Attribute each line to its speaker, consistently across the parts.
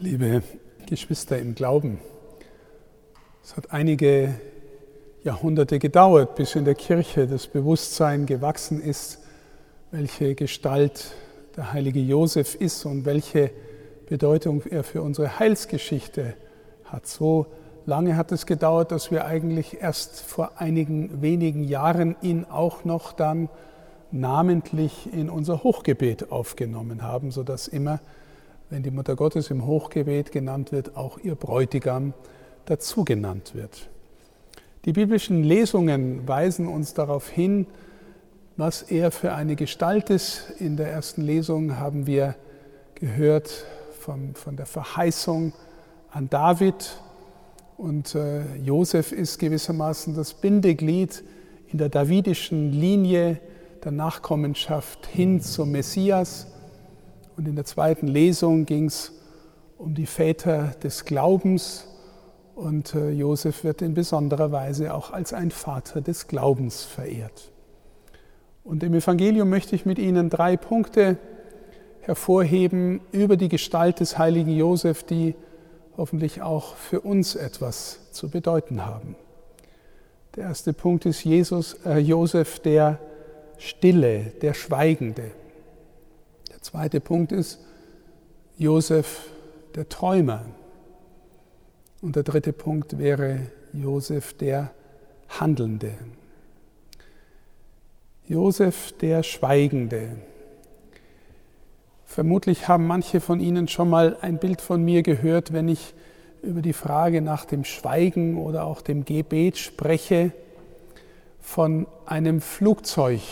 Speaker 1: Liebe Geschwister im Glauben, es hat einige Jahrhunderte gedauert, bis in der Kirche das Bewusstsein gewachsen ist, welche Gestalt der heilige Josef ist und welche Bedeutung er für unsere Heilsgeschichte hat. So lange hat es gedauert, dass wir eigentlich erst vor einigen wenigen Jahren ihn auch noch dann namentlich in unser Hochgebet aufgenommen haben, sodass immer wenn die Mutter Gottes im Hochgebet genannt wird, auch ihr Bräutigam dazu genannt wird. Die biblischen Lesungen weisen uns darauf hin, was er für eine Gestalt ist. In der ersten Lesung haben wir gehört von, von der Verheißung an David und äh, Josef ist gewissermaßen das Bindeglied in der davidischen Linie der Nachkommenschaft hin zum Messias. Und in der zweiten Lesung ging es um die Väter des Glaubens. Und äh, Josef wird in besonderer Weise auch als ein Vater des Glaubens verehrt. Und im Evangelium möchte ich mit Ihnen drei Punkte hervorheben über die Gestalt des heiligen Josef, die hoffentlich auch für uns etwas zu bedeuten haben. Der erste Punkt ist Jesus, äh, Josef der Stille, der Schweigende. Der zweite Punkt ist Josef der Träumer. Und der dritte Punkt wäre Josef der Handelnde. Josef der Schweigende. Vermutlich haben manche von Ihnen schon mal ein Bild von mir gehört, wenn ich über die Frage nach dem Schweigen oder auch dem Gebet spreche, von einem Flugzeug,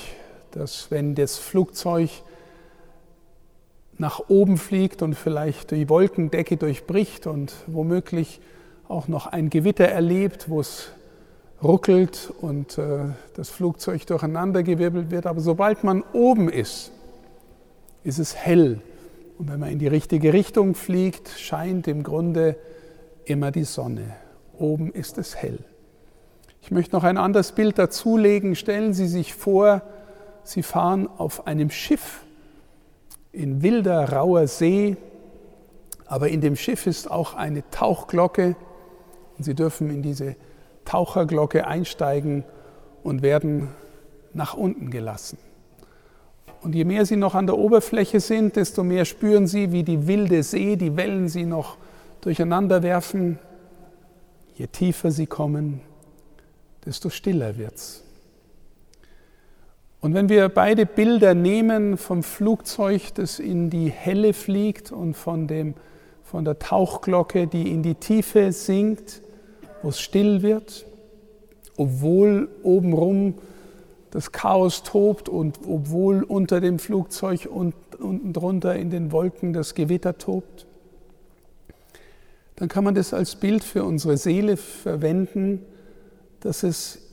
Speaker 1: das, wenn das Flugzeug nach oben fliegt und vielleicht die Wolkendecke durchbricht und womöglich auch noch ein Gewitter erlebt, wo es ruckelt und äh, das Flugzeug durcheinandergewirbelt wird. Aber sobald man oben ist, ist es hell. Und wenn man in die richtige Richtung fliegt, scheint im Grunde immer die Sonne. Oben ist es hell. Ich möchte noch ein anderes Bild dazulegen. Stellen Sie sich vor, Sie fahren auf einem Schiff in wilder, rauer See, aber in dem Schiff ist auch eine Tauchglocke Sie dürfen in diese Taucherglocke einsteigen und werden nach unten gelassen. Und je mehr Sie noch an der Oberfläche sind, desto mehr spüren Sie, wie die wilde See, die Wellen Sie noch durcheinander werfen. Je tiefer Sie kommen, desto stiller wird's. Und wenn wir beide Bilder nehmen vom Flugzeug, das in die Helle fliegt und von, dem, von der Tauchglocke, die in die Tiefe sinkt, wo es still wird, obwohl obenrum das Chaos tobt und obwohl unter dem Flugzeug und unten drunter in den Wolken das Gewitter tobt, dann kann man das als Bild für unsere Seele verwenden, dass es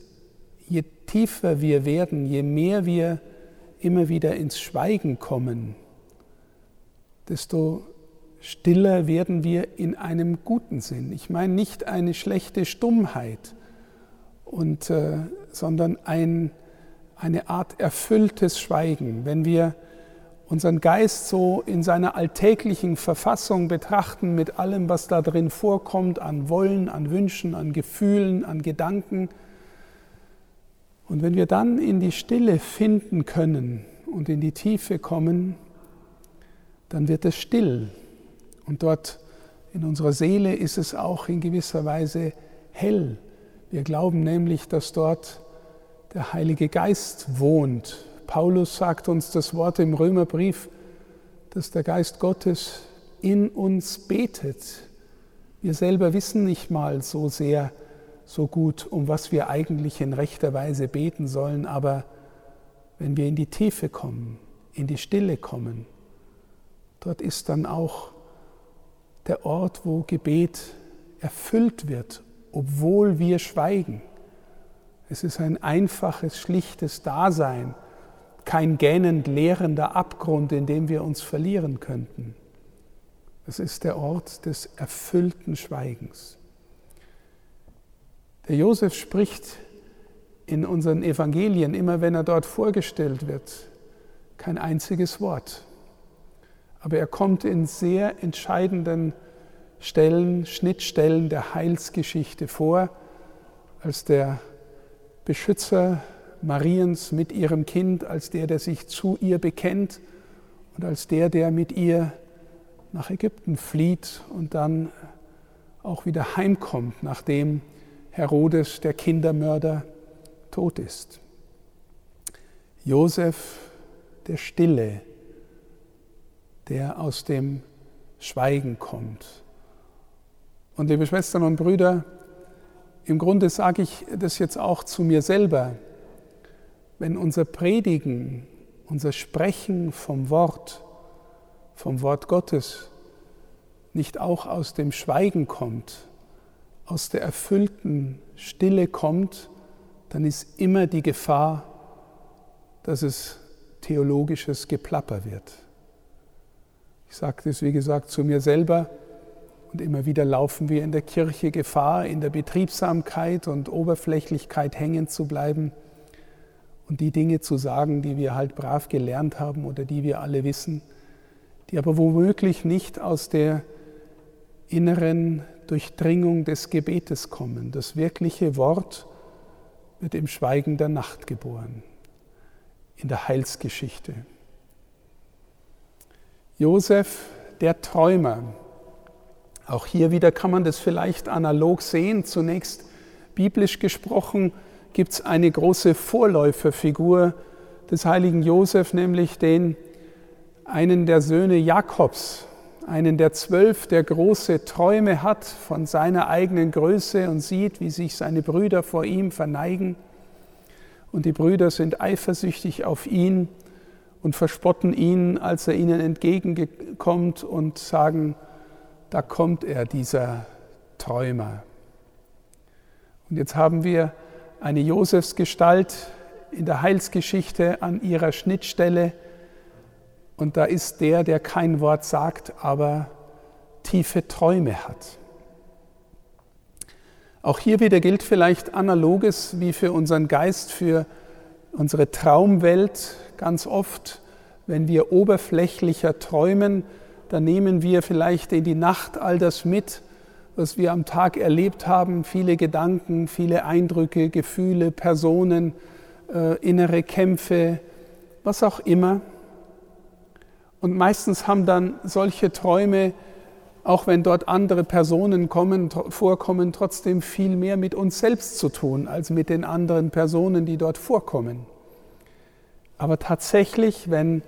Speaker 1: tiefer wir werden, je mehr wir immer wieder ins Schweigen kommen, desto stiller werden wir in einem guten Sinn. Ich meine nicht eine schlechte Stummheit, und, äh, sondern ein, eine Art erfülltes Schweigen. Wenn wir unseren Geist so in seiner alltäglichen Verfassung betrachten, mit allem, was da drin vorkommt, an Wollen, an Wünschen, an Gefühlen, an Gedanken, und wenn wir dann in die Stille finden können und in die Tiefe kommen, dann wird es still. Und dort in unserer Seele ist es auch in gewisser Weise hell. Wir glauben nämlich, dass dort der Heilige Geist wohnt. Paulus sagt uns das Wort im Römerbrief, dass der Geist Gottes in uns betet. Wir selber wissen nicht mal so sehr, so gut, um was wir eigentlich in rechter Weise beten sollen, aber wenn wir in die Tiefe kommen, in die Stille kommen, dort ist dann auch der Ort, wo Gebet erfüllt wird, obwohl wir schweigen. Es ist ein einfaches, schlichtes Dasein, kein gähnend leerender Abgrund, in dem wir uns verlieren könnten. Es ist der Ort des erfüllten Schweigens. Der Josef spricht in unseren Evangelien, immer wenn er dort vorgestellt wird, kein einziges Wort. Aber er kommt in sehr entscheidenden Stellen, Schnittstellen der Heilsgeschichte vor, als der Beschützer Mariens mit ihrem Kind, als der, der sich zu ihr bekennt und als der, der mit ihr nach Ägypten flieht und dann auch wieder heimkommt, nachdem Herodes, der Kindermörder, tot ist. Josef, der Stille, der aus dem Schweigen kommt. Und liebe Schwestern und Brüder, im Grunde sage ich das jetzt auch zu mir selber. Wenn unser Predigen, unser Sprechen vom Wort, vom Wort Gottes nicht auch aus dem Schweigen kommt, aus der erfüllten Stille kommt, dann ist immer die Gefahr, dass es theologisches Geplapper wird. Ich sage das, wie gesagt, zu mir selber und immer wieder laufen wir in der Kirche Gefahr, in der Betriebsamkeit und Oberflächlichkeit hängen zu bleiben und die Dinge zu sagen, die wir halt brav gelernt haben oder die wir alle wissen, die aber womöglich nicht aus der inneren Durchdringung des Gebetes kommen. Das wirkliche Wort wird im Schweigen der Nacht geboren, in der Heilsgeschichte. Josef, der Träumer, auch hier wieder kann man das vielleicht analog sehen. Zunächst biblisch gesprochen gibt es eine große Vorläuferfigur des heiligen Josef, nämlich den einen der Söhne Jakobs, einen der zwölf, der große Träume hat von seiner eigenen Größe und sieht, wie sich seine Brüder vor ihm verneigen. Und die Brüder sind eifersüchtig auf ihn und verspotten ihn, als er ihnen entgegenkommt und sagen, da kommt er, dieser Träumer. Und jetzt haben wir eine Josefsgestalt in der Heilsgeschichte an ihrer Schnittstelle, und da ist der, der kein Wort sagt, aber tiefe Träume hat. Auch hier wieder gilt vielleicht analoges wie für unseren Geist, für unsere Traumwelt ganz oft, wenn wir oberflächlicher träumen, dann nehmen wir vielleicht in die Nacht all das mit, was wir am Tag erlebt haben, viele Gedanken, viele Eindrücke, Gefühle, Personen, äh, innere Kämpfe, was auch immer. Und meistens haben dann solche Träume, auch wenn dort andere Personen kommen, vorkommen, trotzdem viel mehr mit uns selbst zu tun als mit den anderen Personen, die dort vorkommen. Aber tatsächlich, wenn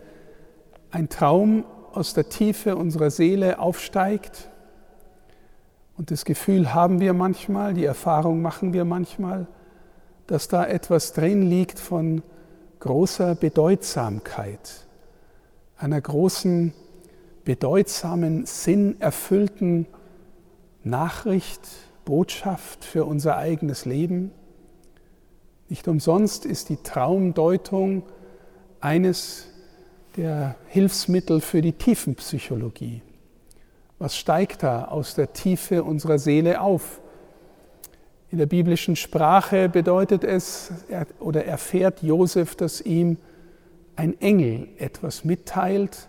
Speaker 1: ein Traum aus der Tiefe unserer Seele aufsteigt, und das Gefühl haben wir manchmal, die Erfahrung machen wir manchmal, dass da etwas drin liegt von großer Bedeutsamkeit einer großen, bedeutsamen, sinnerfüllten Nachricht, Botschaft für unser eigenes Leben. Nicht umsonst ist die Traumdeutung eines der Hilfsmittel für die Tiefenpsychologie. Was steigt da aus der Tiefe unserer Seele auf? In der biblischen Sprache bedeutet es oder erfährt Josef, dass ihm ein Engel etwas mitteilt,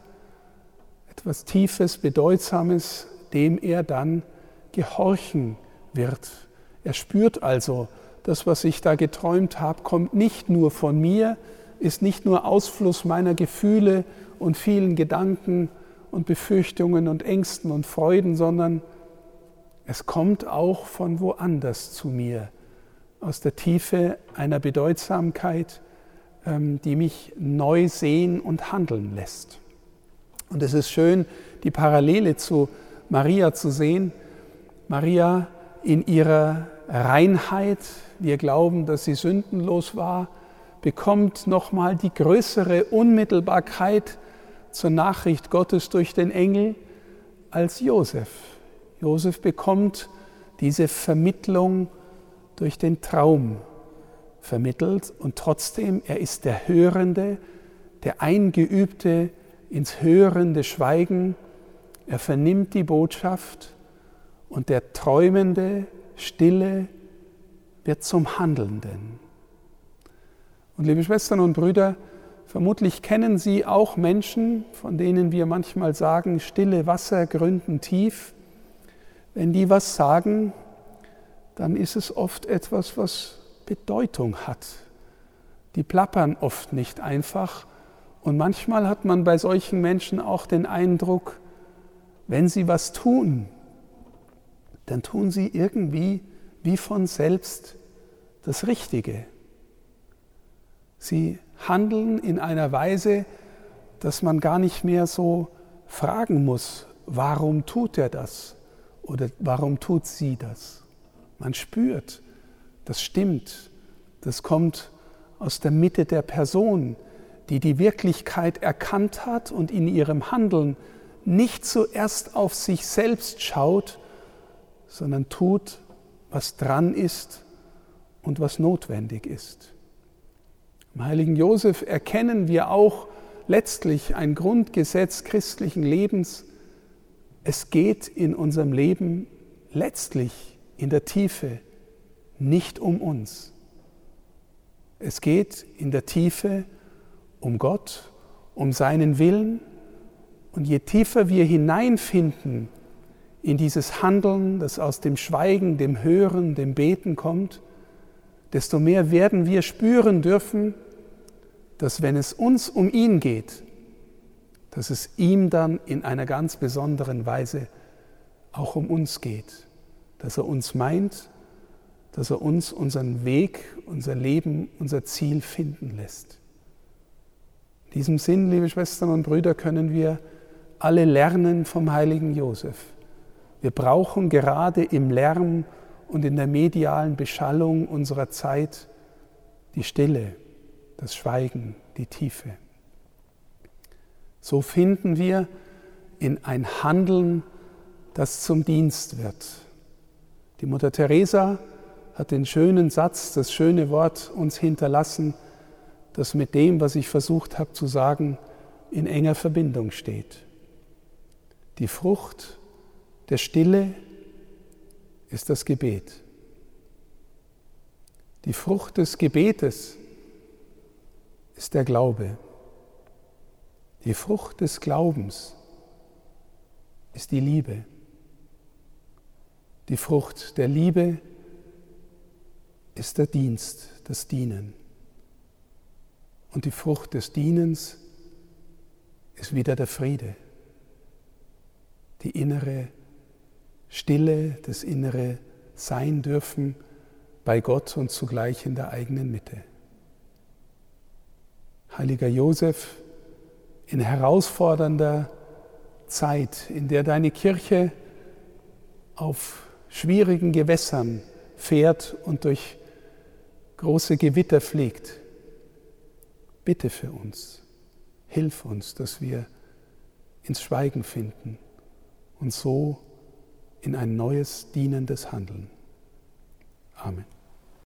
Speaker 1: etwas Tiefes, Bedeutsames, dem er dann gehorchen wird. Er spürt also, das, was ich da geträumt habe, kommt nicht nur von mir, ist nicht nur Ausfluss meiner Gefühle und vielen Gedanken und Befürchtungen und Ängsten und Freuden, sondern es kommt auch von woanders zu mir, aus der Tiefe einer Bedeutsamkeit, die mich neu sehen und handeln lässt. Und es ist schön, die Parallele zu Maria zu sehen. Maria in ihrer Reinheit, wir glauben, dass sie sündenlos war, bekommt nochmal die größere Unmittelbarkeit zur Nachricht Gottes durch den Engel als Josef. Josef bekommt diese Vermittlung durch den Traum vermittelt und trotzdem, er ist der Hörende, der Eingeübte ins hörende Schweigen. Er vernimmt die Botschaft und der träumende, stille wird zum Handelnden. Und liebe Schwestern und Brüder, vermutlich kennen Sie auch Menschen, von denen wir manchmal sagen, stille Wasser gründen tief. wenn die was sagen, dann ist es oft etwas, was Bedeutung hat. Die plappern oft nicht einfach. Und manchmal hat man bei solchen Menschen auch den Eindruck, wenn sie was tun, dann tun sie irgendwie wie von selbst das Richtige. Sie handeln in einer Weise, dass man gar nicht mehr so fragen muss, warum tut er das oder warum tut sie das. Man spürt, das stimmt, das kommt aus der Mitte der Person, die die Wirklichkeit erkannt hat und in ihrem Handeln nicht zuerst auf sich selbst schaut, sondern tut, was dran ist und was notwendig ist. Im heiligen Josef erkennen wir auch letztlich ein Grundgesetz christlichen Lebens. Es geht in unserem Leben letztlich in der Tiefe nicht um uns. Es geht in der Tiefe um Gott, um seinen Willen. Und je tiefer wir hineinfinden in dieses Handeln, das aus dem Schweigen, dem Hören, dem Beten kommt, desto mehr werden wir spüren dürfen, dass wenn es uns um ihn geht, dass es ihm dann in einer ganz besonderen Weise auch um uns geht, dass er uns meint, dass er uns unseren Weg, unser Leben, unser Ziel finden lässt. In diesem Sinn, liebe Schwestern und Brüder, können wir alle lernen vom heiligen Josef. Wir brauchen gerade im Lärm und in der medialen Beschallung unserer Zeit die Stille, das Schweigen, die Tiefe. So finden wir in ein Handeln, das zum Dienst wird. Die Mutter Teresa hat den schönen Satz, das schöne Wort uns hinterlassen, das mit dem, was ich versucht habe zu sagen, in enger Verbindung steht. Die Frucht der Stille ist das Gebet. Die Frucht des Gebetes ist der Glaube. Die Frucht des Glaubens ist die Liebe. Die Frucht der Liebe ist der Dienst, das Dienen. Und die Frucht des Dienens ist wieder der Friede, die innere Stille, das innere Sein dürfen bei Gott und zugleich in der eigenen Mitte. Heiliger Josef, in herausfordernder Zeit, in der deine Kirche auf schwierigen Gewässern fährt und durch große Gewitter fliegt, bitte für uns, hilf uns, dass wir ins Schweigen finden und so in ein neues dienendes Handeln. Amen.